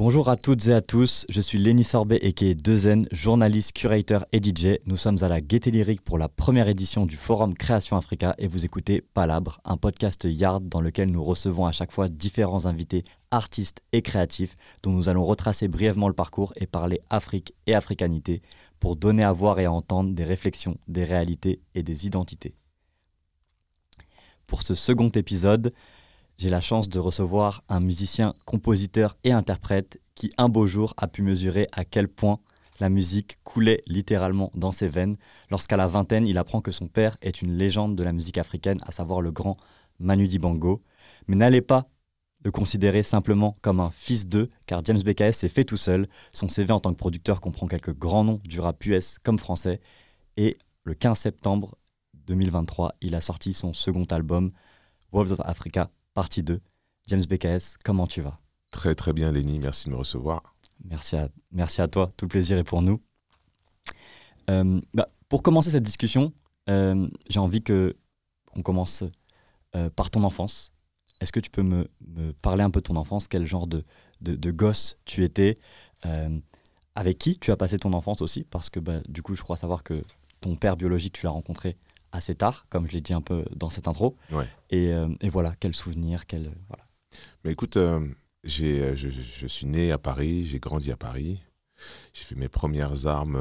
Bonjour à toutes et à tous, je suis Lenny Sorbet et Dezen, journaliste, curateur et DJ. Nous sommes à la Gaieté Lyrique pour la première édition du Forum Création Africa et vous écoutez Palabre, un podcast Yard dans lequel nous recevons à chaque fois différents invités artistes et créatifs dont nous allons retracer brièvement le parcours et parler Afrique et africanité pour donner à voir et à entendre des réflexions, des réalités et des identités. Pour ce second épisode, j'ai la chance de recevoir un musicien, compositeur et interprète qui un beau jour a pu mesurer à quel point la musique coulait littéralement dans ses veines lorsqu'à la vingtaine il apprend que son père est une légende de la musique africaine, à savoir le grand Manu Dibango. Mais n'allez pas le considérer simplement comme un fils d'eux, car James BKS s'est fait tout seul. Son CV en tant que producteur comprend quelques grands noms du rap US comme français. Et le 15 septembre 2023, il a sorti son second album, Wolves of Africa, partie 2. James BKS, comment tu vas? Très très bien Lenny, merci de me recevoir. Merci à, merci à toi, tout le plaisir est pour nous. Euh, bah, pour commencer cette discussion, euh, j'ai envie que on commence euh, par ton enfance. Est-ce que tu peux me, me, parler un peu de ton enfance? Quel genre de, de, de gosse tu étais? Avec qui tu as passé ton enfance aussi? Parce que bah, du coup, je crois savoir que ton père biologique, tu l'as rencontré assez tard, comme je l'ai dit un peu dans cette intro. Et, euh, et, voilà, quel souvenir, quel voilà. Mais écoute, euh, j'ai, euh, je, je, suis né à Paris, j'ai grandi à Paris. J'ai fait mes premières armes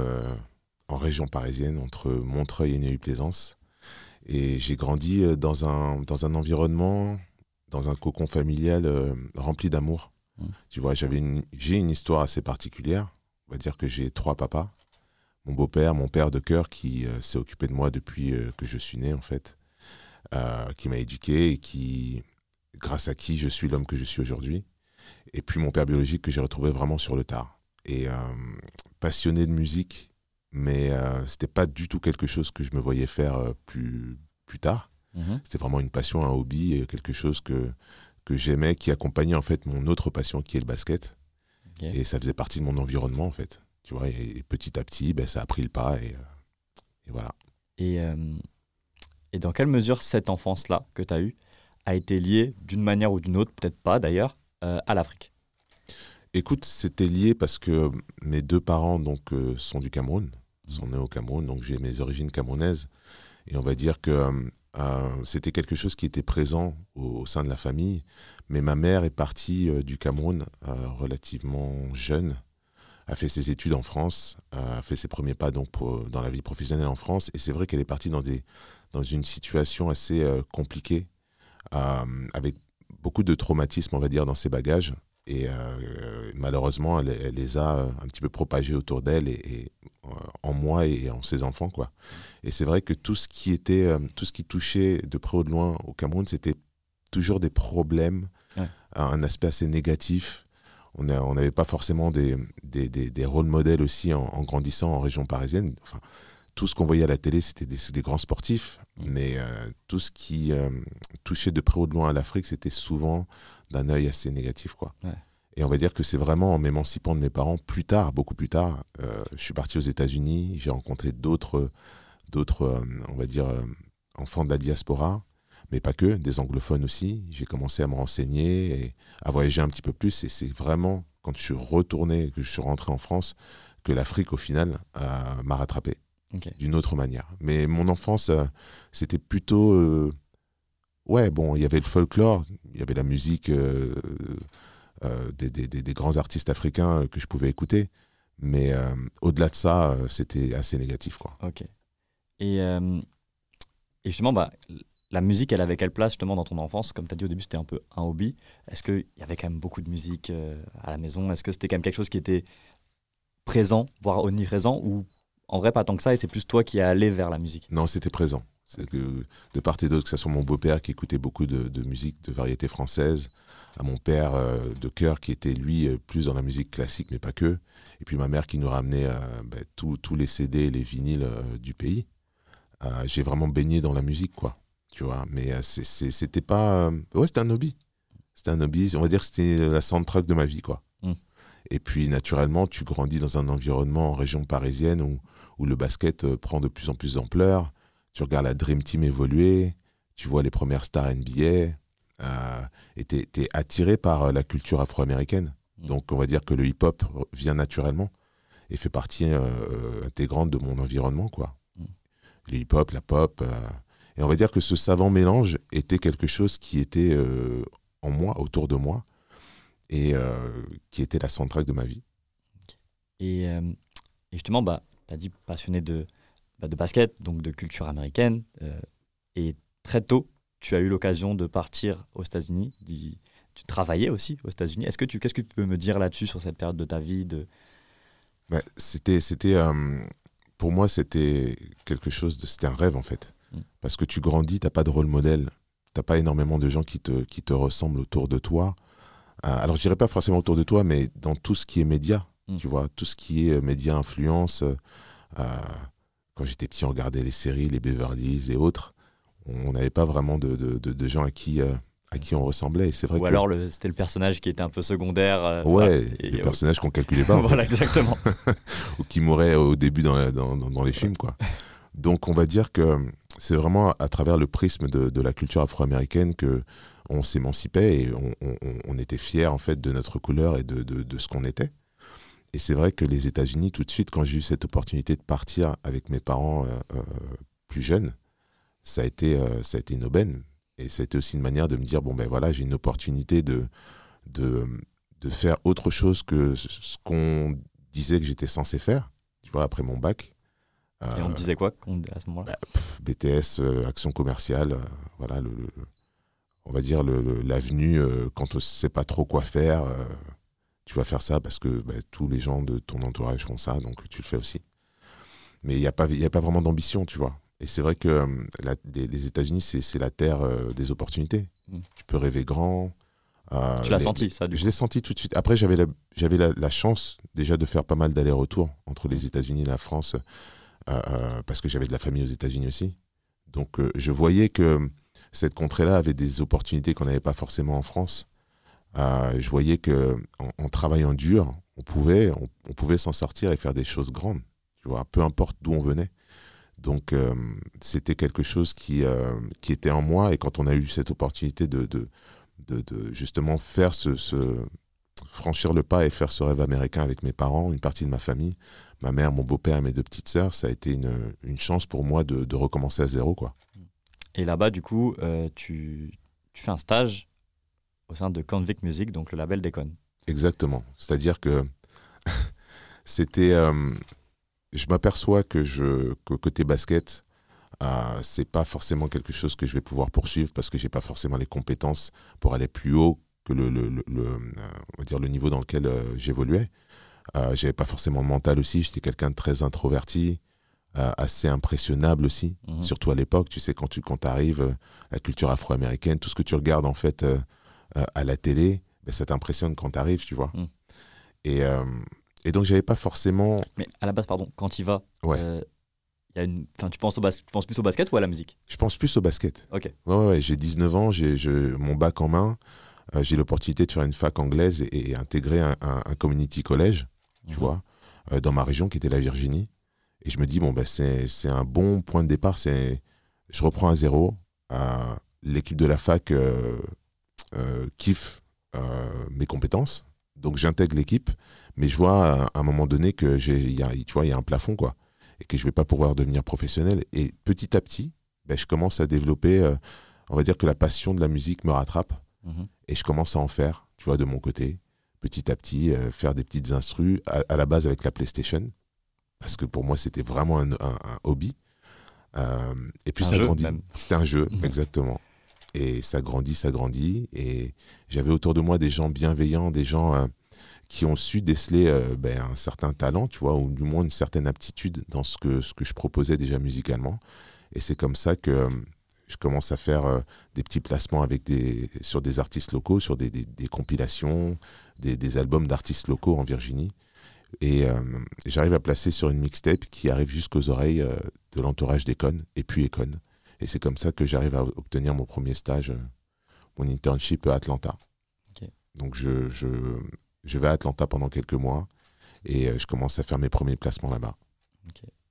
en région parisienne, entre Montreuil et Neuilly-Plaisance. Et j'ai grandi dans un, dans un environnement, dans un cocon familial rempli d'amour. Mmh. Tu vois, j'avais une, j'ai une histoire assez particulière. On va dire que j'ai trois papas mon beau-père, mon père de cœur qui euh, s'est occupé de moi depuis euh, que je suis né en fait, euh, qui m'a éduqué et qui, grâce à qui je suis l'homme que je suis aujourd'hui. Et puis mon père biologique que j'ai retrouvé vraiment sur le tard. Et passionné de musique, mais c'était pas du tout quelque chose que je me voyais faire plus, plus tard. Mhm. C'était vraiment une passion, un hobby, quelque chose que, que j'aimais, qui accompagnait en fait mon autre passion qui est le basket. Et ça faisait partie de mon environnement en fait. Tu vois, et petit à petit, ben, ça a pris le pas et, euh, voilà. Et, euh, et dans quelle mesure cette enfance-là que tu as eue a été liée d'une manière ou d'une autre, peut-être pas d'ailleurs, euh, à l'Afrique? Écoute, c'était lié parce que mes deux parents donc, sont du Cameroun, mmh. sont nés au Cameroun, donc j'ai mes origines camerounaises. Et on va dire que c'était quelque chose qui était présent au, sein de la famille. Mais ma mère est partie du Cameroun relativement jeune a fait ses études en France, a fait ses premiers pas donc dans la vie professionnelle en France. Et c'est vrai qu'elle est partie dans, des, dans une situation assez euh, compliquée, euh, avec beaucoup de traumatismes, on va dire, dans ses bagages. Et euh, malheureusement, elle, les a un petit peu propagés autour d'elle et, en moi et en ses enfants, quoi. Et c'est vrai que tout ce qui était, tout ce qui touchait de près ou de loin au Cameroun, c'était toujours des problèmes, un aspect assez négatif on n'avait pas forcément des, des, des, rôles modèles aussi en, grandissant en région parisienne. Enfin, tout ce qu'on voyait à la télé, c'était des, grands sportifs, mmh. mais euh, tout ce qui euh, touchait de près ou de loin à l'Afrique, c'était souvent d'un œil assez négatif. Quoi. Et on va dire que c'est vraiment en m'émancipant de mes parents, plus tard, beaucoup plus tard, euh, je suis parti aux États-Unis, j'ai rencontré d'autres, d'autres on va dire, enfants de la diaspora, mais pas que, des anglophones aussi. J'ai commencé à me renseigner et à voyager un petit peu plus. Et c'est vraiment quand je suis retourné, que je suis rentré en France, que l'Afrique, au final, euh, m'a rattrapé d'une autre manière. Mais mon enfance, euh, c'était plutôt. Euh, ouais, bon, il y avait le folklore, il y avait la musique des, des, des, grands artistes africains que je pouvais écouter. Mais au-delà de ça, c'était assez négatif. Quoi. Ok. Et, et justement, bah, la musique, elle avait quelle place justement dans ton enfance? Comme tu as dit au début, c'était un peu un hobby. Est-ce qu'il y avait quand même beaucoup de musique euh, à la maison? Est-ce que c'était quand même quelque chose qui était présent, voire omniprésent Ou en vrai, pas tant que ça, et c'est plus toi qui es allé vers la musique? Non, c'était présent. Que de part et d'autre, que ce soit mon beau-père qui écoutait beaucoup de, musique de variété française, à mon père euh, de cœur qui était lui euh, plus dans la musique classique, mais pas que, et puis ma mère qui nous ramenait ben, tous les CD et les vinyles du pays. J'ai vraiment baigné dans la musique, quoi tu vois. Mais euh, c'était pas. Euh, ouais, c'était un hobby. C'était un hobby. On va dire que c'était la soundtrack de ma vie, quoi. Mm. Et puis, naturellement, tu grandis dans un environnement en région parisienne où, où le basket euh, prend de plus en plus d'ampleur. Tu regardes la Dream Team évoluer, tu vois les premières stars NBA, et tu es, attiré par la culture afro-américaine. Mm. Donc on va dire que le hip-hop vient naturellement et fait partie intégrante de mon environnement, quoi. Mm. Le hip-hop, la pop. Euh, et on va dire que ce savant mélange était quelque chose qui était euh, en moi, autour de moi, et qui était la soundtrack de ma vie. Et, justement, bah, tu as dit passionné de, bah, de basket, donc de culture américaine, et très tôt, tu as eu l'occasion de partir aux États-Unis, tu travaillais aussi aux États-Unis. Est-ce que tu, qu'est-ce que tu peux me dire là-dessus sur cette période de ta vie de... Bah, c'était, c'était, euh, pour moi, c'était quelque chose de, c'était un rêve en fait, parce que tu grandis, t'as pas de rôle modèle, t'as pas énormément de gens qui te, qui te ressemblent autour de toi. Euh, alors je dirais pas forcément autour de toi, mais dans tout ce qui est média, mm. tu vois, tout ce qui est euh, média influence. quand j'étais petit, on regardait les séries, les Beverly Hills et autres. On n'avait pas vraiment de, de, de, gens à qui à qui on ressemblait. C'est vrai Ou alors c'était le personnage qui était un peu secondaire. Euh, ouais, le personnage qu'on calculait pas. voilà, exactement. Ou qui mourait au début dans, dans, dans, les films, quoi. Donc on va dire que c'est vraiment à travers le prisme de, la culture afro-américaine que on s'émancipait et on, était fiers en fait de notre couleur et de, ce qu'on était. Et c'est vrai que les États-Unis, tout de suite, quand j'ai eu cette opportunité de partir avec mes parents euh, euh, plus jeunes, ça a été, ça a été une aubaine et c'était aussi une manière de me dire, bon ben voilà, j'ai une opportunité de, de, de, faire autre chose que ce qu'on disait que j'étais censé faire, tu vois, après mon bac. Et on disait quoi à ce moment-là bah, BTS, euh, action commerciale, euh, voilà, le, on va dire l'avenue, euh, quand on ne sait pas trop quoi faire, tu vas faire ça parce que bah, tous les gens de ton entourage font ça, donc tu le fais aussi. Mais il n'y a, pas, a pas vraiment d'ambition, tu vois. Et c'est vrai que euh, les, États-Unis, c'est la terre euh, des opportunités. Mm. Tu peux rêver grand. Euh, tu l'as senti, ça Je l'ai senti tout de suite. Après, j'avais la, la, chance déjà de faire pas mal d'allers-retours entre les États-Unis et la France, parce que j'avais de la famille aux États-Unis aussi. Donc, je voyais que cette contrée-là avait des opportunités qu'on n'avait pas forcément en France. je voyais que en, travaillant dur, on pouvait, on pouvait s'en sortir et faire des choses grandes. Tu vois, peu importe d'où on venait. Donc, euh, c'était quelque chose qui, euh, qui était en moi. Et quand on a eu cette opportunité de, de, de, justement faire ce, franchir le pas et faire ce rêve américain avec mes parents, une partie de ma famille, ma mère, mon beau-père et mes deux petites sœurs, ça a été une, une chance pour moi de, de, recommencer à zéro. Quoi. Et là-bas, du coup, euh, tu, tu, fais un stage au sein de Convict Music, donc le label d'Econ. Exactement. C'est-à-dire que c'était je m'aperçois que, je, que côté basket, euh, c'est pas forcément quelque chose que je vais pouvoir poursuivre parce que j'ai pas forcément les compétences pour aller plus haut que le, le, le, euh, on va dire le niveau dans lequel euh, j'évoluais. Euh, j'avais pas forcément le mental aussi, j'étais quelqu'un de très introverti, euh, assez impressionnable aussi, mhm. surtout à l'époque, tu sais, quand tu quand arrives, la culture afro-américaine, tout ce que tu regardes en fait à la télé, ben, ça t'impressionne quand tu arrives, tu vois. Mhm. Et, et donc, j'avais pas forcément. Mais à la base, pardon, quand tu vas, ouais. Euh, y a une... enfin, tu, penses au tu penses plus au basket ou à la musique? Je pense plus au basket. Ok. Ouais, ouais, ouais j'ai 19 ans, j'ai mon bac en main, euh, j'ai l'opportunité de faire une fac anglaise et, intégrer un, un, community college, tu vois, euh, dans ma région qui était la Virginie. Et je me dis, bon, ben, c'est un bon point de départ. c'est Je reprends à zéro. L'équipe de la fac kiffe mes compétences. Donc j'intègre l'équipe mais je vois à un moment donné que j'ai, tu vois, il y a un plafond, quoi, et que je vais pas pouvoir devenir professionnel. Et petit à petit, ben, je commence à développer, euh, on va dire que la passion de la musique me rattrape, mhm. et je commence à en faire, tu vois, de mon côté, petit à petit, euh, faire des petites instrus, à, la base avec la PlayStation, parce que pour moi, c'était vraiment un, hobby. Euh, et puis ça grandit. C'était un jeu, mhm. exactement. Et ça grandit, ça grandit. Et j'avais autour de moi des gens bienveillants, des gens qui ont su déceler euh, ben, un certain talent, tu vois, ou du moins une certaine aptitude dans ce que, ce que je proposais déjà musicalement. Et c'est comme ça que euh, je commence à faire euh, des petits placements avec des, sur des artistes locaux, sur des, des, compilations, des, des albums d'artistes locaux en Virginie. Et j'arrive à placer sur une mixtape qui arrive jusqu'aux oreilles de l'entourage d'Econ et puis Econ. Et c'est comme ça que j'arrive à obtenir mon premier stage, mon internship à Atlanta. Donc je, je, je vais à Atlanta pendant quelques mois et euh, je commence à faire mes premiers placements là-bas.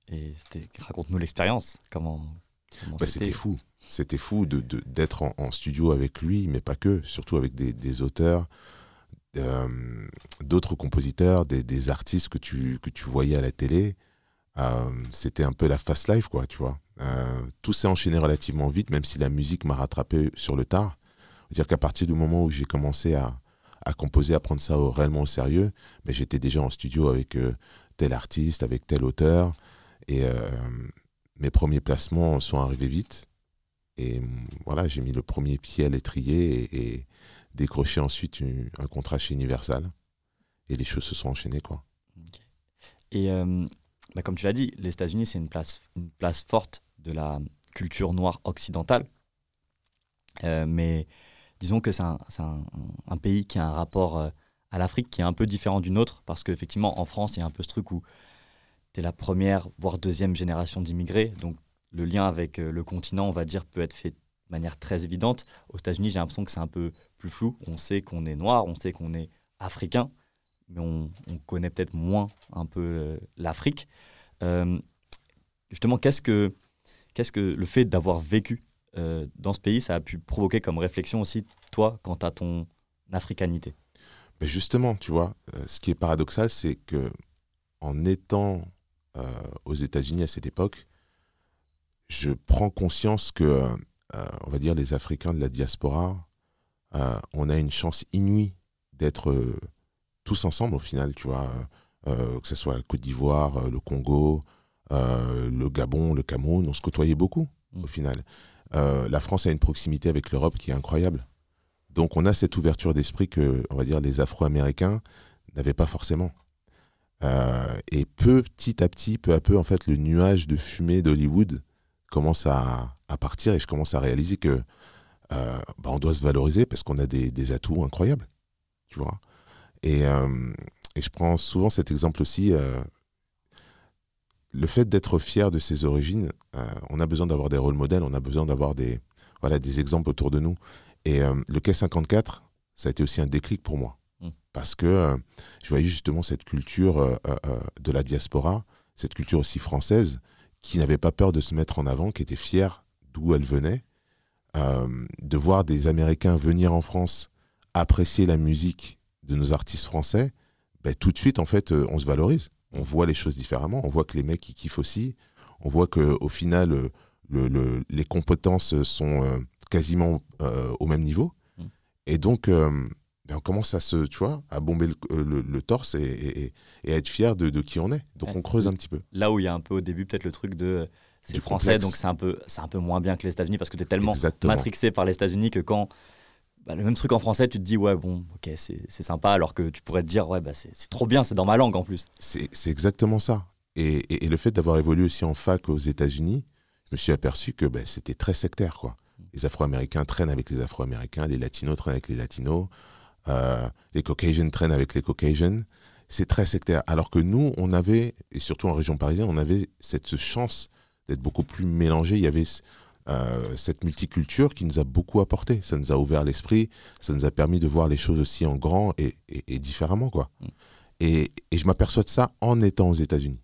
Et raconte-nous l'expérience. Comment, bah, c'était fou. C'était fou d'être de, en, studio avec lui, mais pas que, surtout avec des, auteurs, d'autres compositeurs, des, artistes que tu, que tu voyais à la télé. C'était un peu la fast life, quoi, tu vois. tout s'est enchaîné relativement vite, même si la musique m'a rattrapé sur le tard. C'est-à-dire qu'à partir du moment où j'ai commencé à, à, composer, à prendre ça au, réellement au sérieux, ben, j'étais déjà en studio avec tel artiste, avec tel auteur. Et mes premiers placements sont arrivés vite. Et voilà, j'ai mis le premier pied à l'étrier et, décroché ensuite un contrat chez Universal. Et les choses se sont enchaînées, quoi. Et euh, bah, comme tu l'as dit, les États-Unis, c'est une place, une place forte de la culture noire occidentale. Euh, mais disons que c'est un, un, pays qui a un rapport euh, à l'Afrique qui est un peu différent du nôtre, parce qu'effectivement, en France, il y a un peu ce truc où tu la première, voire deuxième génération d'immigrés, donc le lien avec euh, le continent, on va dire, peut être fait de manière très évidente. Aux États-Unis, j'ai l'impression que c'est un peu plus flou. On sait qu'on est noir, on sait qu'on est africain, mais on, connaît peut-être moins un peu euh, l'Afrique. Euh, justement, qu'est-ce que, qu'est-ce que le fait d'avoir vécu dans ce pays, ça a pu provoquer comme réflexion aussi, toi, quant à ton africanité? Mais Justement, tu vois, ce qui est paradoxal, c'est que en étant aux États-Unis à cette époque, je prends conscience que, euh, on va dire, les Africains de la diaspora, euh, on a une chance inouïe d'être euh, tous ensemble au final, tu vois, que ce soit la Côte d'Ivoire, le Congo, le Gabon, le Cameroun, on se côtoyait beaucoup mm. au final. la France a une proximité avec l'Europe qui est incroyable. Donc on a cette ouverture d'esprit que, on va dire, les Afro-Américains n'avaient pas forcément. Et petit à petit, peu à peu, en fait, le nuage de fumée d'Hollywood commence à, partir et je commence à réaliser que euh, bah, on doit se valoriser parce qu'on a des, atouts incroyables, tu vois. Euh, et, je prends souvent cet exemple aussi. Euh, le fait d'être fier de ses origines, on a besoin d'avoir des rôles modèles, on a besoin d'avoir des, voilà, des exemples autour de nous. Et le Quai 54, ça a été aussi un déclic pour moi. Parce que je voyais justement cette culture de la diaspora, cette culture aussi française, qui n'avait pas peur de se mettre en avant, qui était fière d'où elle venait, euh, de voir des Américains venir en France apprécier la musique de nos artistes français, ben, tout de suite, en fait, euh, on se valorise. On voit les choses différemment. On voit que les mecs, ils kiffent aussi. On voit qu'au final, euh, le, les compétences sont quasiment au même niveau. Mm. Et donc, on commence à se, tu vois, à bomber le, le, torse et, et, à être fier de, de, qui on est. Donc on creuse un petit peu. Là où il y a un peu au début peut-être le truc de c'est français, donc c'est un peu c'est un peu moins bien que les États-Unis parce que tu es tellement matrixé par les États-Unis que quand bah, le même truc en français, tu te dis ouais bon ok c'est sympa alors que tu pourrais te dire ouais bah, c'est trop bien, c'est dans ma langue en plus. C'est exactement ça. Et, et le fait d'avoir évolué aussi en fac aux États-Unis, je me suis aperçu que bah, c'était très sectaire quoi. Mm. Les Afro-Américains traînent avec les Afro-Américains, les Latinos traînent avec les Latinos. Euh, les Caucasians traînent avec les Caucasians. C'est très sectaire. Alors que nous, on avait, et surtout en région parisienne, on avait cette chance d'être beaucoup plus mélangé. Il y avait euh, cette multiculture qui nous a beaucoup apporté. Ça nous a ouvert l'esprit, ça nous a permis de voir les choses aussi en grand et, différemment. quoi. Mm. Et, je m'aperçois de ça en étant aux États-Unis.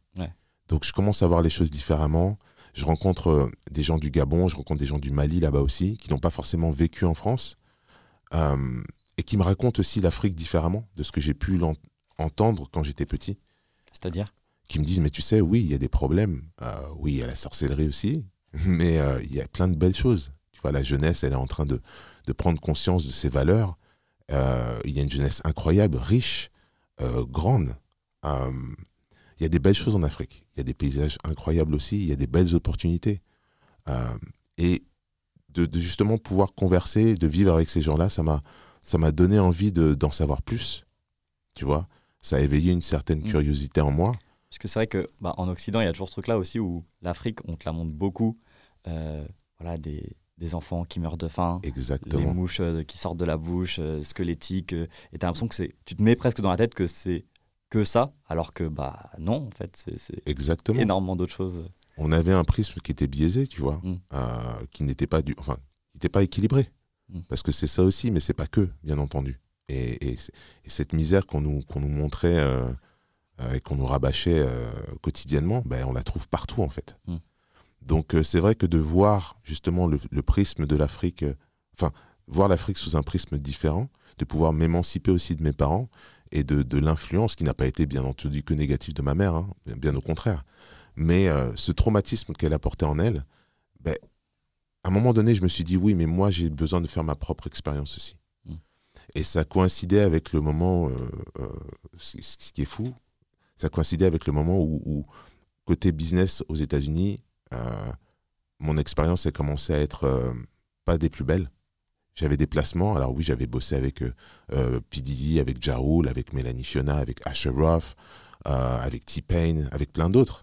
Donc je commence à voir les choses différemment. Je rencontre euh, des gens du Gabon, je rencontre des gens du Mali là-bas aussi, qui n'ont pas forcément vécu en France et qui me raconte aussi l'Afrique différemment de ce que j'ai pu entendre quand j'étais petit. C'est-à-dire? Qui me disent, mais tu sais, oui, il y a des problèmes. Euh, oui, il y a la sorcellerie aussi, mais euh, il y a plein de belles choses. Tu vois, la jeunesse, elle est en train de, de prendre conscience de ses valeurs. Euh, il y a une jeunesse incroyable, riche, grande. il y a des belles choses en Afrique. Il y a des paysages incroyables aussi. Il y a des belles opportunités. et de, de, justement pouvoir converser, de vivre avec ces gens-là, ça m'a ça m'a donné envie d'en savoir plus. Tu vois, ça a éveillé une certaine mm. curiosité en moi. Parce que c'est vrai que bah, en Occident, il y a toujours ce truc-là aussi où l'Afrique, on te la montre beaucoup. Euh, voilà, des, des, enfants qui meurent de faim, Exactement. les mouches euh, qui sortent de la bouche, euh, squelettiques. et tu as l'impression que c'est. Tu te mets presque dans la tête que c'est que ça, alors que bah non, en fait, c'est énormément d'autres choses. On avait un prisme qui était biaisé, tu vois, mm. qui n'était pas du, enfin, qui n'était pas équilibré. Mm. Parce que c'est ça aussi, mais c'est pas que, bien entendu. Et, cette misère qu'on nous, qu'on nous montrait euh, euh, et qu'on nous rabâchait euh, quotidiennement, ben, on la trouve partout en fait. Mm. Donc c'est vrai que de voir justement le, prisme de l'Afrique, enfin voir l'Afrique sous un prisme différent, de pouvoir m'émanciper aussi de mes parents et de, de l'influence qui n'a pas été bien entendu que négative de ma mère, hein, bien, au contraire. Mais euh, ce traumatisme qu'elle a porté en elle, ben, à un moment donné, je me suis dit oui, mais moi j'ai besoin de faire ma propre expérience aussi. Mm. Et ça coïncidait avec le moment, euh, euh, ce qui est fou, ça coïncidait avec le moment où, côté business aux États-Unis, mon expérience a commencé à être pas des plus belles. J'avais des placements. Alors oui, j'avais bossé avec euh, euh P. avec Ja avec Mélanie Fiona, avec Asher Roth, euh, avec T-Pain, avec plein d'autres.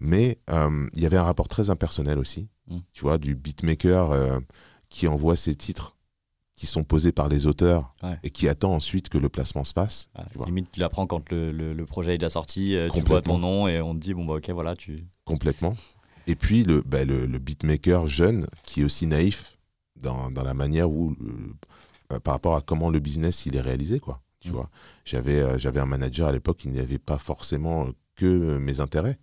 Mais euh, il y avait un rapport très impersonnel aussi. Mm. Tu vois, du beatmaker qui envoie ses titres qui sont posés par les auteurs et qui attend ensuite que le placement se fasse. limite, tu l'apprends quand le, le, projet est déjà sorti, tu vois ton nom et on te dit, bon, bah ok, voilà, tu... Complètement. Et puis le, bah, le, le beatmaker jeune qui est aussi naïf dans, dans la manière où, euh, par rapport à comment le business il est réalisé, quoi. Tu mm. vois, j'avais euh, j'avais un manager à l'époque qui n'avait pas forcément que mes intérêts.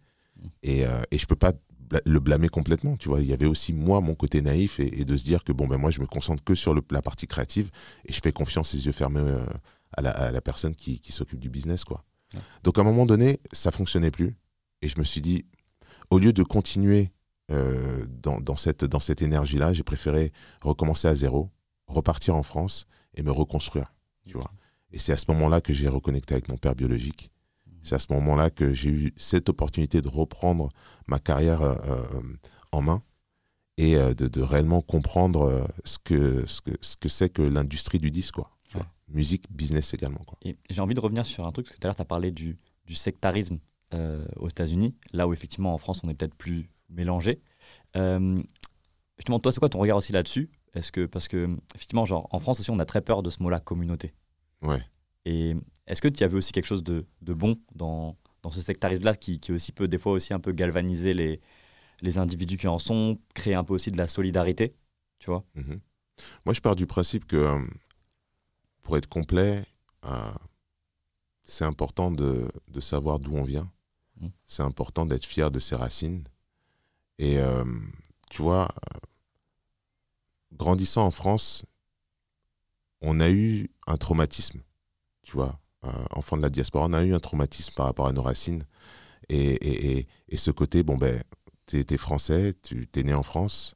Et, euh, et je peux pas le blâmer complètement, tu vois. Il y avait aussi moi mon côté naïf et, de se dire que bon ben moi je me concentre que sur le, la partie créative et je fais confiance les yeux fermés à, la, à, la, personne qui, qui s'occupe du business, quoi. Donc à un moment donné, ça fonctionnait plus et je me suis dit au lieu de continuer euh, dans, dans, cette, dans cette énergie-là, j'ai préféré recommencer à zéro, repartir en France et me reconstruire. Tu vois. Et c'est à ce moment-là que j'ai reconnecté avec mon père biologique. C'est à ce moment-là que j'ai eu cette opportunité de reprendre ma carrière euh, euh, en main et de, de, réellement comprendre ce que ce que ce que c'est que l'industrie du disque quoi. Musique, business également quoi. Et j'ai envie de revenir sur un truc parce que tout à l'heure tu as parlé du, du sectarisme aux États-Unis, là où effectivement en France on est peut-être plus mélangé. Euh, justement, toi, c'est quoi ton regard aussi là-dessus? Est-ce que parce que effectivement, genre en France aussi, on a très peur de ce mot-là, communauté. Ouais. Et est-ce que tu avais aussi quelque chose de, de bon dans, dans ce sectarisme-là qui, qui, aussi peut des fois aussi un peu galvaniser les, les individus qui en sont, créer un peu aussi de la solidarité, tu vois? Mhm. Moi, je pars du principe que euh, pour être complet, euh, c'est important de, de savoir d'où on vient. Mmh. C'est important d'être fier de ses racines. Et euh, tu vois, grandissant en France, on a eu un traumatisme, tu vois. Euh, enfant de la diaspora, on a eu un traumatisme par rapport à nos racines. Et, et, et, ce côté, bon, ben, tu es, français, tu es né en France,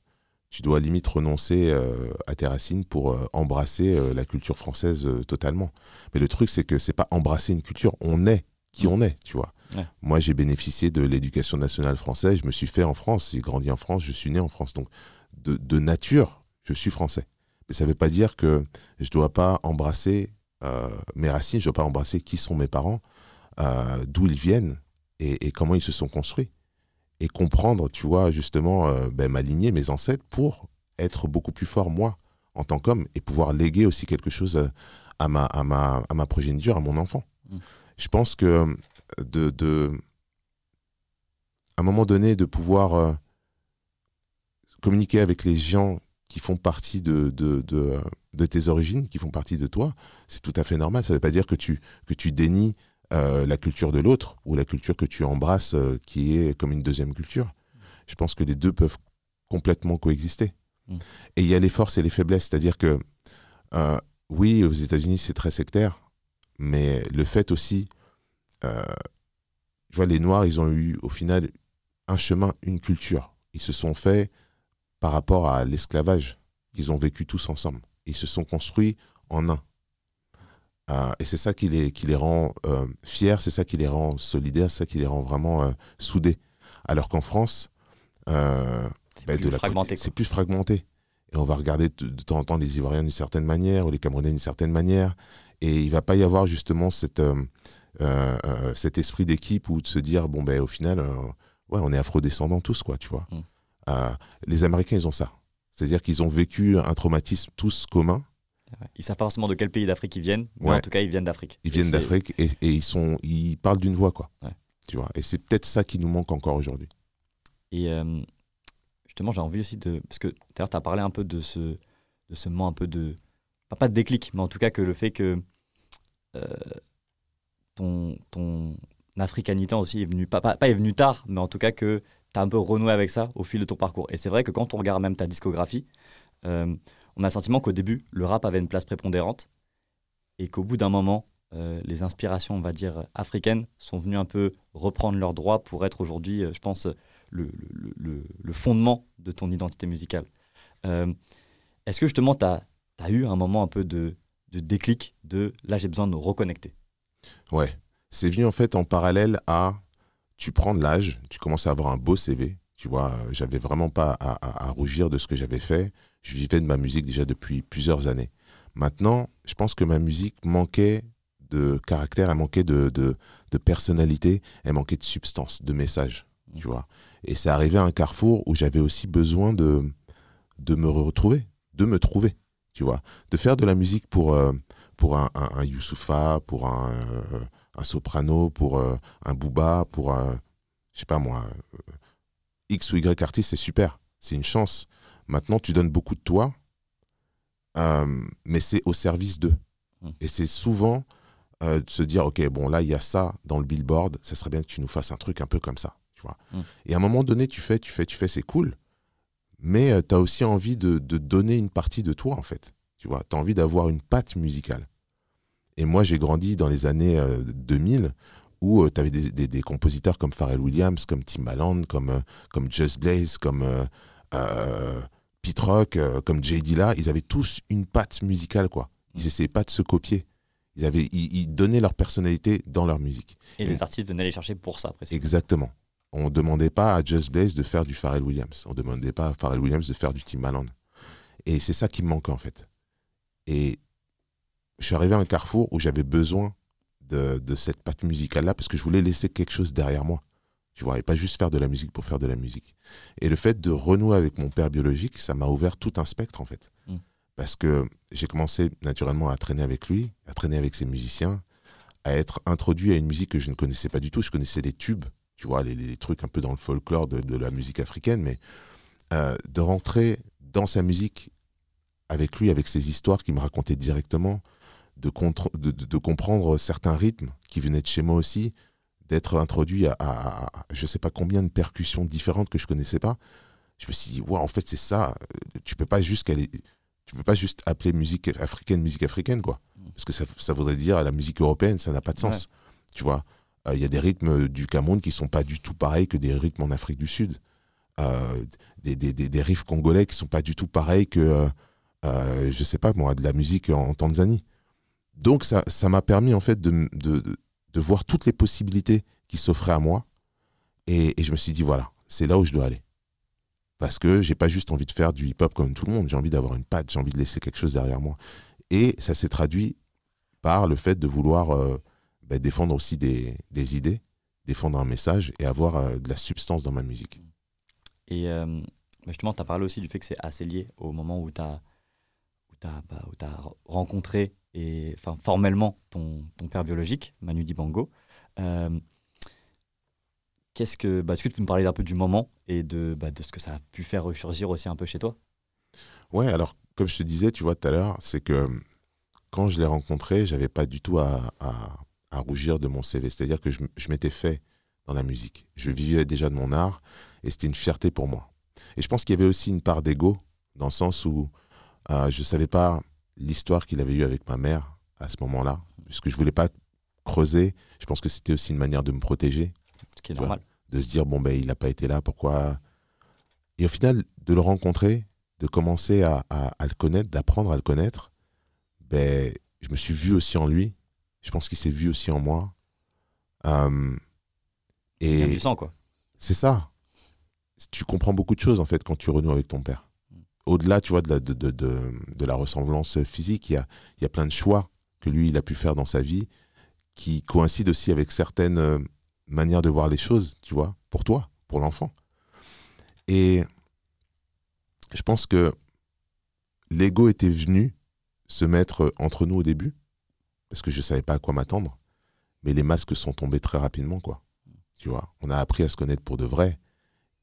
tu dois limite renoncer euh, à tes racines pour embrasser la culture française totalement. Mais le truc, c'est que c'est pas embrasser une culture, on est qui on est, tu vois. Moi, j'ai bénéficié de l'éducation nationale française. Je me suis fait en France. J'ai grandi en France. Je suis né en France. Donc, de, nature, je suis français. Mais ça ne veut pas dire que je ne dois pas embrasser euh, mes racines. Je ne dois pas embrasser qui sont mes parents, euh, d'où ils viennent et, comment ils se sont construits. Et comprendre, tu vois, justement, euh, ben, ma lignée, mes ancêtres, pour être beaucoup plus fort, moi, en tant qu'homme, et pouvoir léguer aussi quelque chose à ma, à ma, à ma progéniture, à mon enfant. Mmh. Je pense que de, de, à un moment donné, de pouvoir euh, communiquer avec les gens qui font partie de, de, de, de, tes origines, qui font partie de toi, c'est tout à fait normal. Ça ne veut pas dire que tu, que tu dénies euh, la culture de l'autre ou la culture que tu embrasses euh, qui est comme une deuxième culture. Je pense que les deux peuvent complètement coexister. Mm. Et il y a les forces et les faiblesses, c'est-à-dire que oui, aux États-Unis, c'est très sectaire, mais le fait aussi euh, vois, les Noirs, ils ont eu au final un chemin, une culture. Ils se sont faits par rapport à l'esclavage. Ils ont vécu tous ensemble. Ils se sont construits en un. Euh, et c'est ça qui les, qui les rend euh, fiers, c'est ça qui les rend solidaires, c'est ça qui les rend vraiment euh, soudés. Alors qu'en France, c'est bah, plus, fragmenté, plus fragmenté. Et on va regarder de, temps en temps les Ivoiriens d'une certaine manière, ou les Camerounais d'une certaine manière. Et il va pas y avoir justement cette, cet esprit d'équipe ou de se dire bon ben au final ouais on est afro-descendants tous quoi tu vois mm. les américains ils ont ça c'est à dire qu'ils ont vécu un traumatisme tous commun ils savent pas forcément de quel pays d'Afrique ils viennent mais en tout cas ils viennent d'Afrique. Ils viennent d'Afrique et, ils sont ils parlent d'une voix quoi. Tu vois. Et c'est peut-être ça qui nous manque encore aujourd'hui. Et justement j'ai envie aussi de parce que d'ailleurs tu as parlé un peu de ce de ce moment un peu de pas, de déclic mais en tout cas que le fait que ton, ton africanité aussi est venu, pas, pas, est venu tard, mais en tout cas que tu as un peu renoué avec ça au fil de ton parcours. Et c'est vrai que quand on regarde même ta discographie, euh, on a le sentiment qu'au début, le rap avait une place prépondérante et qu'au bout d'un moment, euh, les inspirations, on va dire, africaines sont venues un peu reprendre leurs droits pour être aujourd'hui, euh, je pense, le, fondement de ton identité musicale. Est-ce que justement, tu as, eu un moment un peu de, de déclic de là, j'ai besoin de me reconnecter? Ouais, c'est venu en fait en parallèle à tu prends de l'âge, tu commences à avoir un beau CV. Tu vois, j'avais vraiment pas à, à, rougir de ce que j'avais fait. Je vivais de ma musique déjà depuis plusieurs années. Maintenant, je pense que ma musique manquait de caractère, elle manquait de, de, de personnalité, elle manquait de substance, de message. Tu vois. Et c'est arrivé à un carrefour où j'avais aussi besoin de, de me retrouver, de me trouver. Tu vois, de faire de la musique pour, euh, pour un, un, un Youssoufa, pour un, euh, un soprano, pour euh, un booba, pour un, je sais pas moi, euh, X ou Y artiste, c'est super, c'est une chance. Maintenant, tu donnes beaucoup de toi, euh, mais c'est au service d'eux. Mmh. Et c'est souvent de se dire, ok, bon là, il y a ça dans le billboard, ça serait bien que tu nous fasses un truc un peu comme ça. Tu vois. Mmh. Et à un moment donné, tu fais, tu fais, tu fais, c'est cool, mais tu as aussi envie de, de, donner une partie de toi, en fait. Tu vois, tu as envie d'avoir une patte musicale. Et moi, j'ai grandi dans les années 2000 euh, où tu avais des, des, compositeurs comme Pharrell Williams, comme Timbaland, comme, euh, comme Just Blaze, comme euh, Pete Rock, comme J. Dilla. Ils avaient tous une patte musicale, quoi. Ils essayaient pas de se copier. Ils, avaient, ils, donnaient leur personnalité dans leur musique. Et, les artistes venaient les chercher pour ça, précisément. Exactement. On ne demandait pas à Just Blaze de faire du Pharrell Williams. On ne demandait pas à Pharrell Williams de faire du Timbaland. Et c'est ça qui me manque, en fait. Et je suis arrivé à un carrefour où j'avais besoin de, de cette patte musicale-là parce que je voulais laisser quelque chose derrière moi. Tu vois, et pas juste faire de la musique pour faire de la musique. Et le fait de renouer avec mon père biologique, ça m'a ouvert tout un spectre, en fait. Mm. Parce que j'ai commencé naturellement à traîner avec lui, à traîner avec ses musiciens, à être introduit à une musique que je ne connaissais pas du tout. Je connaissais les tubes, tu vois, les, les trucs un peu dans le folklore de, de la musique africaine, mais euh, de rentrer dans sa musique avec lui, avec ses histoires qu'il me racontait directement, de, de, comprendre certains rythmes qui venaient de chez moi aussi, d'être introduit à, je ne sais pas combien de percussions différentes que je connaissais pas. Je me suis dit, ouais, en fait, c'est ça. Tu peux pas juste tu peux pas juste appeler musique africaine musique africaine, quoi. Mm. Parce que ça, ça voudrait dire la musique européenne, ça n'a pas de sens. Tu vois, il y a des rythmes du Cameroun qui sont pas du tout pareils que des rythmes en Afrique du Sud. Euh, des, des, des, riffs congolais qui sont pas du tout pareils que, euh, euh, je sais pas moi, de la musique en Tanzanie. Donc ça, m'a permis en fait de, de, de, voir toutes les possibilités qui s'offraient à moi. Et, et, je me suis dit, voilà, c'est là où je dois aller. Parce que j'ai pas juste envie de faire du hip-hop comme tout le monde, j'ai envie d'avoir une patte, j'ai envie de laisser quelque chose derrière moi. Et ça s'est traduit par le fait de vouloir euh, bah, défendre aussi des, des, idées, défendre un message et avoir euh, de la substance dans ma musique. Et euh, justement, tu as parlé aussi du fait que c'est assez lié au moment où tu as, as, bah, as, rencontré et formellement ton, père biologique, Manu Dibango. Euh, qu'est-ce que, bah, est-ce que tu peux me parler un peu du moment et de, bah, de ce que ça a pu faire ressurgir aussi un peu chez toi? Ouais, alors comme je te disais, tu vois tout à l'heure, c'est que quand je l'ai rencontré, j'avais pas du tout à, rougir de mon CV. C'est-à-dire que je, je m'étais fait dans la musique. Je vivais déjà de mon art et c'était une fierté pour moi. Et je pense qu'il y avait aussi une part d'ego dans le sens où euh, je ne savais pas l'histoire qu'il avait eue avec ma mère à ce moment-là, puisque je voulais pas creuser. Je pense que c'était aussi une manière de me protéger. Ce qui est normal. de se dire, bon, ben, il n'a pas été là, pourquoi? Et au final, de le rencontrer, de commencer à, à, le connaître, d'apprendre à le connaître, ben, je me suis vu aussi en lui. Je pense qu'il s'est vu aussi en moi. Euh, et. C'est ça. Tu comprends beaucoup de choses, en fait, quand tu renoues avec ton père au-delà, tu vois, de la, ressemblance physique, il y a, y a plein de choix que lui, il a pu faire dans sa vie qui coïncident aussi avec certaines euh, manières de voir les choses, tu vois, pour toi, pour l'enfant. Et je pense que l'ego était venu se mettre entre nous au début, parce que je ne savais pas à quoi m'attendre, mais les masques sont tombés très rapidement, quoi. Tu vois, on a appris à se connaître pour de vrai.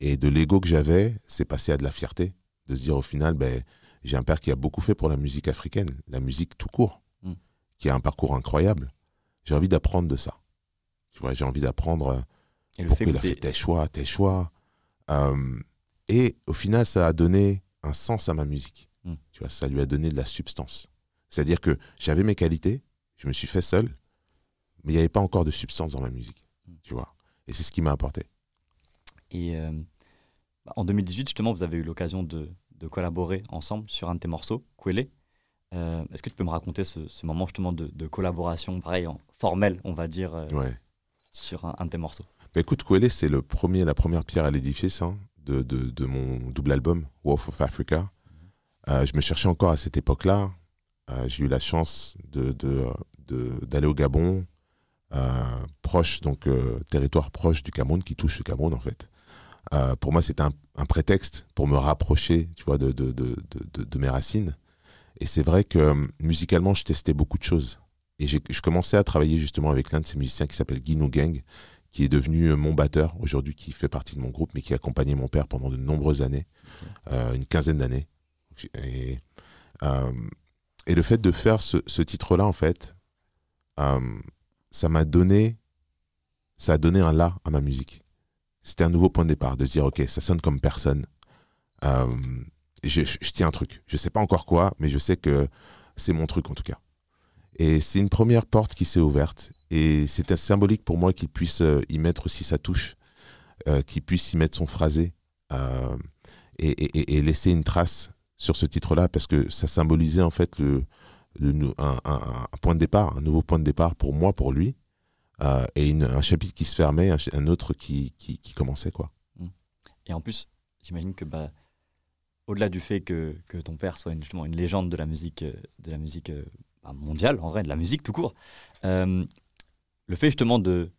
Et de l'ego que j'avais, c'est passé à de la fierté de se dire au final, ben, j'ai un père qui a beaucoup fait pour la musique africaine, la musique tout court, mm. qui a un parcours incroyable. J'ai envie d'apprendre de ça. Tu vois, j'ai envie d'apprendre pourquoi il a fait tes choix, tes choix. Euh, et au final, ça a donné un sens à ma musique. Mm. Tu vois, ça lui a donné de la substance. C'est-à-dire que j'avais mes qualités, je me suis fait seul, mais il n'y avait pas encore de substance dans ma musique. Mm. Tu vois. Et c'est ce qui m'a apporté. Et euh, en 2018, justement, vous avez eu l'occasion de, de collaborer ensemble sur un de tes morceaux, Kwele. Euh, Est-ce que tu peux me raconter ce, ce moment justement de, de collaboration, pareil, en formel, on va dire, euh, Ouais. sur un, un de tes morceaux? Bah, écoute, Kwele, c'est le premier, la première pierre à l'édifice hein, de, mon double album, Wolf of Africa. Euh, je me cherchais encore à cette époque-là. J'ai eu la chance d'aller au Gabon, proche, donc territoire proche du Cameroun, qui touche le Cameroun en fait. Euh, pour moi, c'était un, un prétexte pour me rapprocher, tu vois, de, de, de, de- de- de mes racines. Et c'est vrai que euh, musicalement, je testais beaucoup de choses. Et je commençais à travailler justement avec l'un de ces musiciens qui s'appelle Guinou Gang, qui est devenu euh, mon batteur aujourd'hui, qui fait partie de mon groupe, mais qui a accompagné mon père pendant de nombreuses années, euh, une quinzaine d'années. Et, euh, et le fait de faire ce, ce titre-là, en fait, ça m'a donné, ça a donné un là à ma musique. C'était un nouveau point de départ, de se dire, ok, ça sonne comme personne. Euh, je, tiens un truc. Je sais pas encore quoi, mais je sais que c'est mon truc en tout cas. Et c'est une première porte qui s'est ouverte. Et c'était symbolique pour moi qu'il puisse euh, y mettre aussi sa touche, euh, qu'il puisse y mettre son phrasé et, laisser une trace sur ce titre-là parce que ça symbolisait en fait le, un point de départ, un nouveau point de départ pour moi, pour lui, euh, et un chapitre qui se fermait, un, autre qui, qui, commençait quoi. Et en plus, j'imagine que bah, au-delà du fait que, que ton père soit une, justement une légende de la musique, euh, de la musique euh, bah, mondiale, en vrai, de la musique tout court, le fait justement de,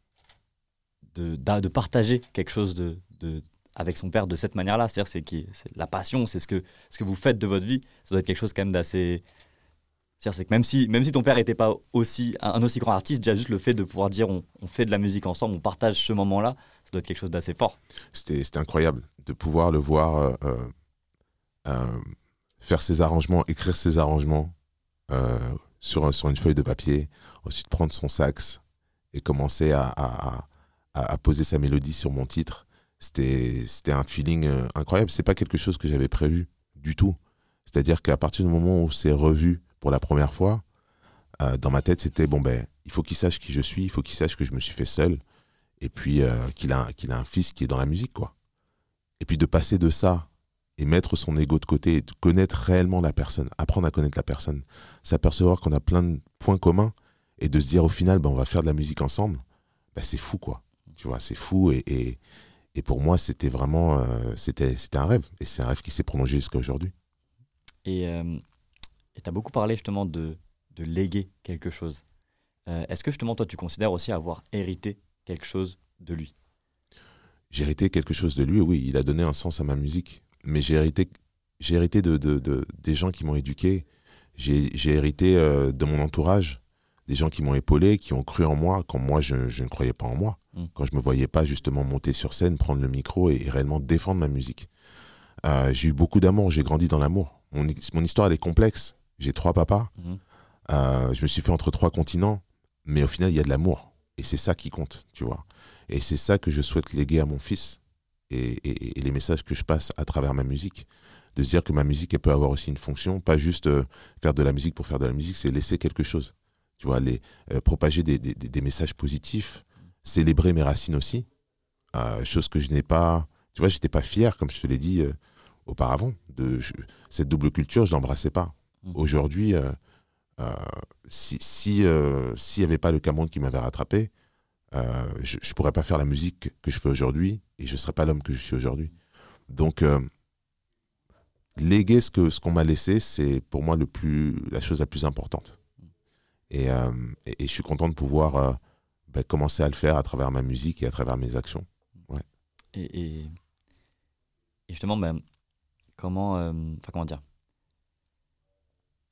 de, de partager quelque chose de, de- avec son père de cette manière-là, c'est-à-dire c'est la passion, c'est ce que, ce que vous faites de votre vie, ça doit être quelque chose quand même d'assez... C'est-à-dire c'est que même si, même si ton père n'était pas aussi, un, aussi grand artiste, déjà juste le fait de pouvoir dire on, fait de la musique ensemble, on partage ce moment-là, ça doit être quelque chose d'assez fort. C'était incroyable de pouvoir le voir euh, euh, euh, faire ses arrangements, écrire ses arrangements sur, sur une feuille de papier, ensuite prendre son sax et commencer à, à- poser sa mélodie sur mon titre. C'était un feeling incroyable. C'est pas quelque chose que j'avais prévu du tout. C'est-à-dire qu'à partir du moment où c'est revu pour la première fois, euh, dans ma tête, c'était bon, ben, il faut qu'il sache qui je suis, il faut qu'il sache que je me suis fait seul, et puis euh, qu'il a, a un fils qui est dans la musique, quoi. Et puis de passer de ça et mettre son ego de côté et de connaître réellement la personne, apprendre à connaître la personne, s'apercevoir qu'on a plein de points communs et de se dire au final, ben, on va faire de la musique ensemble, ben, c'est fou, quoi. Tu vois, c'est fou et, et, et pour moi, c'était vraiment, euh, c'était, c'était un rêve et c'est un rêve qui s'est prolongé jusqu'à aujourd'hui. Et tu as beaucoup parlé justement de, de léguer quelque chose. Euh, Est-ce que justement toi tu considères aussi avoir hérité quelque chose de lui? J'ai hérité quelque chose de lui, oui, il a donné un sens à ma musique, mais j'ai hérité, hérité de, de- de- des gens qui m'ont éduqué, j'ai hérité euh, de mon entourage, des gens qui m'ont épaulé, qui ont cru en moi quand moi je, je ne croyais pas en moi, Mm. quand je me voyais pas justement monter sur scène, prendre le micro et, et réellement défendre ma musique. Euh, j'ai eu beaucoup d'amour, j'ai grandi dans l'amour. Mon, mon histoire elle est complexe. J'ai trois papas, Mhm. euh, je me suis fait entre trois continents, mais au final il y a de l'amour et c'est ça qui compte, tu vois. Et c'est ça que je souhaite léguer à mon fils et, et- et les messages que je passe à travers ma musique. De se dire que ma musique, elle peut avoir aussi une fonction, pas juste euh, faire de la musique pour faire de la musique, c'est laisser quelque chose. Tu vois, les, euh, propager des, des- des- des messages positifs, célébrer mes racines aussi. Chose que je n'ai pas. Tu vois, j'étais pas fier, comme je te l'ai dit auparavant. De, je- cette double culture, je l'embrassais pas. Mhm. Aujourd'hui, euh, euh, si si, euh, s'il n'y avait pas le Cameroun qui m'avait rattrapé, euh, je ne pourrais pas faire la musique que je fais aujourd'hui et je ne serais pas l'homme que je suis aujourd'hui. Donc, euh, léguer ce que ce qu'on m'a laissé, c'est pour moi le plus, la chose la plus importante. Et, euh, et, et je suis content de pouvoir euh, ben, commencer à le faire à travers ma musique et à travers mes actions. et, et, et justement, ben, comment, euh, comment dire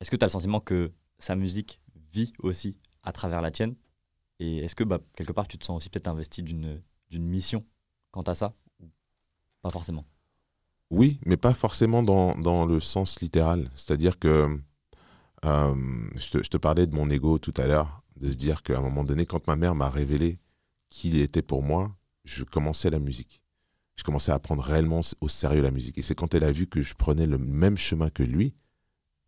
Est-ce que tu as le sentiment que sa musique vit aussi à travers la tienne? Et est-ce que bah, quelque part tu te sens aussi peut-être investi d'une mission quant à ça? Pas forcément? Oui, mais pas forcément dans, dans le sens littéral. C'est-à-dire que euh, je, te, je te parlais de mon ego tout à l'heure, de se dire qu'à un moment donné, quand ma mère m'a révélé qui il était pour moi, je commençais la musique. Je commençais à prendre réellement au sérieux la musique. Et c'est quand elle a vu que je prenais le même chemin que lui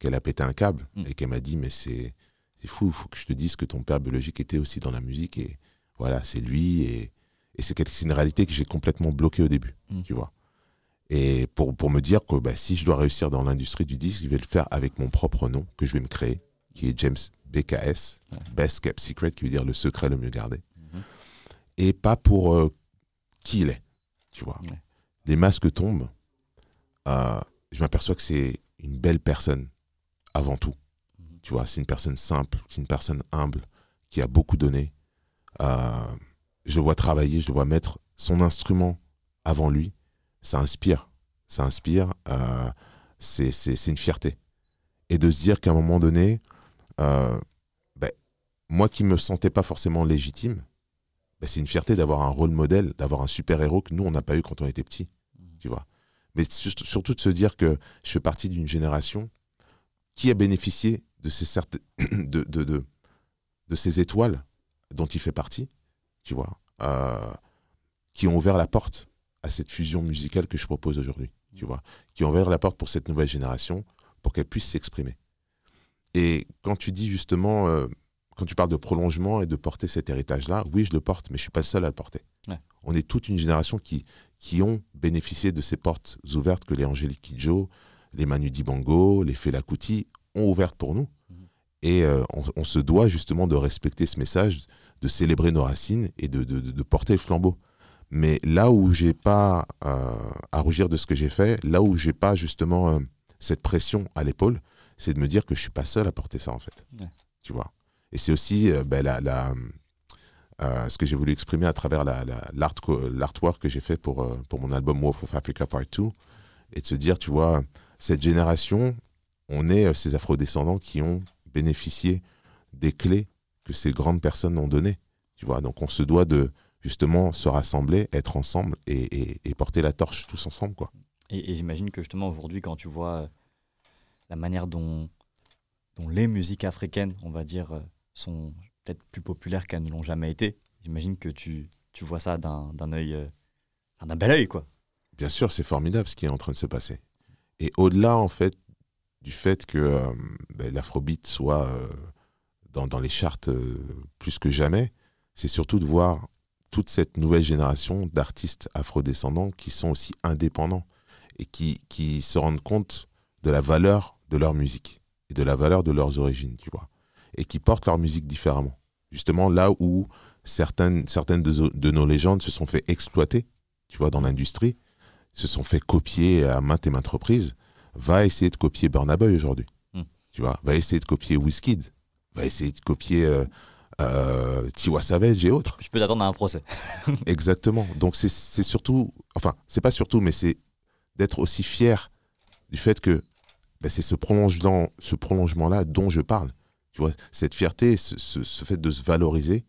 qu'elle a pété un câble Mm. et qu'elle m'a dit mais c'est c'est fou, il faut que je te dise que ton père biologique était aussi dans la musique et voilà, c'est lui et, et c'est une réalité que j'ai complètement bloquée au début, Mm. tu vois. Et pour, pour me dire que bah, si je dois réussir dans l'industrie du disque, je vais le faire avec mon propre nom que je vais me créer, qui est James BKS, Ouais. Best Kept Secret, qui veut dire le secret le mieux gardé. Mhm. Et pas pour euh, qui il est, tu vois. Ouais. Les masques tombent, euh, je m'aperçois que c'est une belle personne avant tout. Mhm. Tu vois, c'est une personne simple, c'est une personne humble, qui a beaucoup donné. Euh, je le vois travailler, je le vois mettre son instrument avant lui. Ça inspire. Ça inspire. euh, c'est une fierté. Et de se dire qu'à un moment donné, euh, ben, moi qui me sentais pas forcément légitime, ben, c'est une fierté d'avoir un rôle modèle, d'avoir un super-héros que nous, on n'a pas eu quand on était petit. Tu vois. Mais sur- surtout de se dire que je fais partie d'une génération qui a bénéficié de ces, certes- de, de, de, de ces étoiles dont il fait partie, tu vois, euh, qui ont ouvert la porte à cette fusion musicale que je propose aujourd'hui, tu vois, qui ont ouvert la porte pour cette nouvelle génération pour qu'elle puisse s'exprimer. Et quand tu dis justement, euh, quand tu parles de prolongement et de porter cet héritage-là, oui, je le porte, mais je suis pas seul à le porter. Ouais. On est toute une génération qui, qui ont bénéficié de ces portes ouvertes que les Angélique Kidjo, les Manu Dibango, les Fela Kuti ont ouvertes pour nous. Mhm. Et euh, on, on se doit justement de respecter ce message, de célébrer nos racines et de, de- porter le flambeau. Mais là où j'ai pas euh, à rougir de ce que j'ai fait, là où j'ai pas justement euh, cette pression à l'épaule, c'est de me dire que je suis pas seul à porter ça en fait. Ouais. Tu vois. Et c'est aussi ben, la, la, euh, ce que j'ai voulu exprimer à travers la- la- l'artwork que j'ai fait pour, euh, pour mon album Wolf of Africa Part 2 et de se dire, tu vois, cette génération, on est euh, ces afrodescendants qui ont bénéficié des clés que ces grandes personnes ont données. Tu vois, donc on se doit de justement se rassembler, être ensemble et, et- et porter la torche tous ensemble, quoi. Et, et j'imagine que justement aujourd'hui, quand tu vois euh, la manière dont, dont les musiques africaines, on va dire, euh, sont peut-être plus populaires qu'elles ne l'ont jamais été, j'imagine que tu, tu vois ça d'un œil, d'un bel œil, quoi. Bien sûr, c'est formidable ce qui est en train de se passer. Et au-delà, en fait, du fait que euh, ben, l'afrobeat soit euh, dans, les charts euh, plus que jamais, c'est surtout de voir toute cette nouvelle génération d'artistes afrodescendants qui sont aussi indépendants et qui, se rendent compte de la valeur de leur musique et de la valeur de leurs origines, tu vois, et qui portent leur musique différemment. Justement, là où certaines, certaines de, de nos légendes se sont fait exploiter, tu vois, dans l'industrie, se sont fait copier à maintes et maintes reprises, va essayer de copier Burna Boy aujourd'hui. Hmm. Tu vois, va essayer de copier Wizkid, va essayer de copier euh, euh, Tiwa Savage et autres. Je peux t'attendre à un procès. Exactement. Donc c'est- surtout, enfin, c'est pas surtout, mais c'est d'être aussi fier du fait que ben, c'est ce prolongement, ce prolongement-là dont je parle. Tu vois, cette fierté, ce, ce- ce fait de se valoriser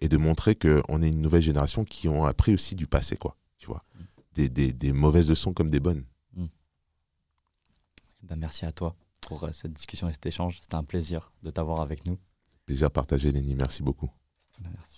et de montrer qu'on est une nouvelle génération qui ont appris aussi du passé, quoi. Tu vois, des, des- des mauvaises leçons comme des bonnes. Ben, merci à toi pour euh, cette discussion et cet échange. C'était un plaisir de t'avoir avec nous. Plaisir partagé, Lenny. Merci beaucoup. Merci.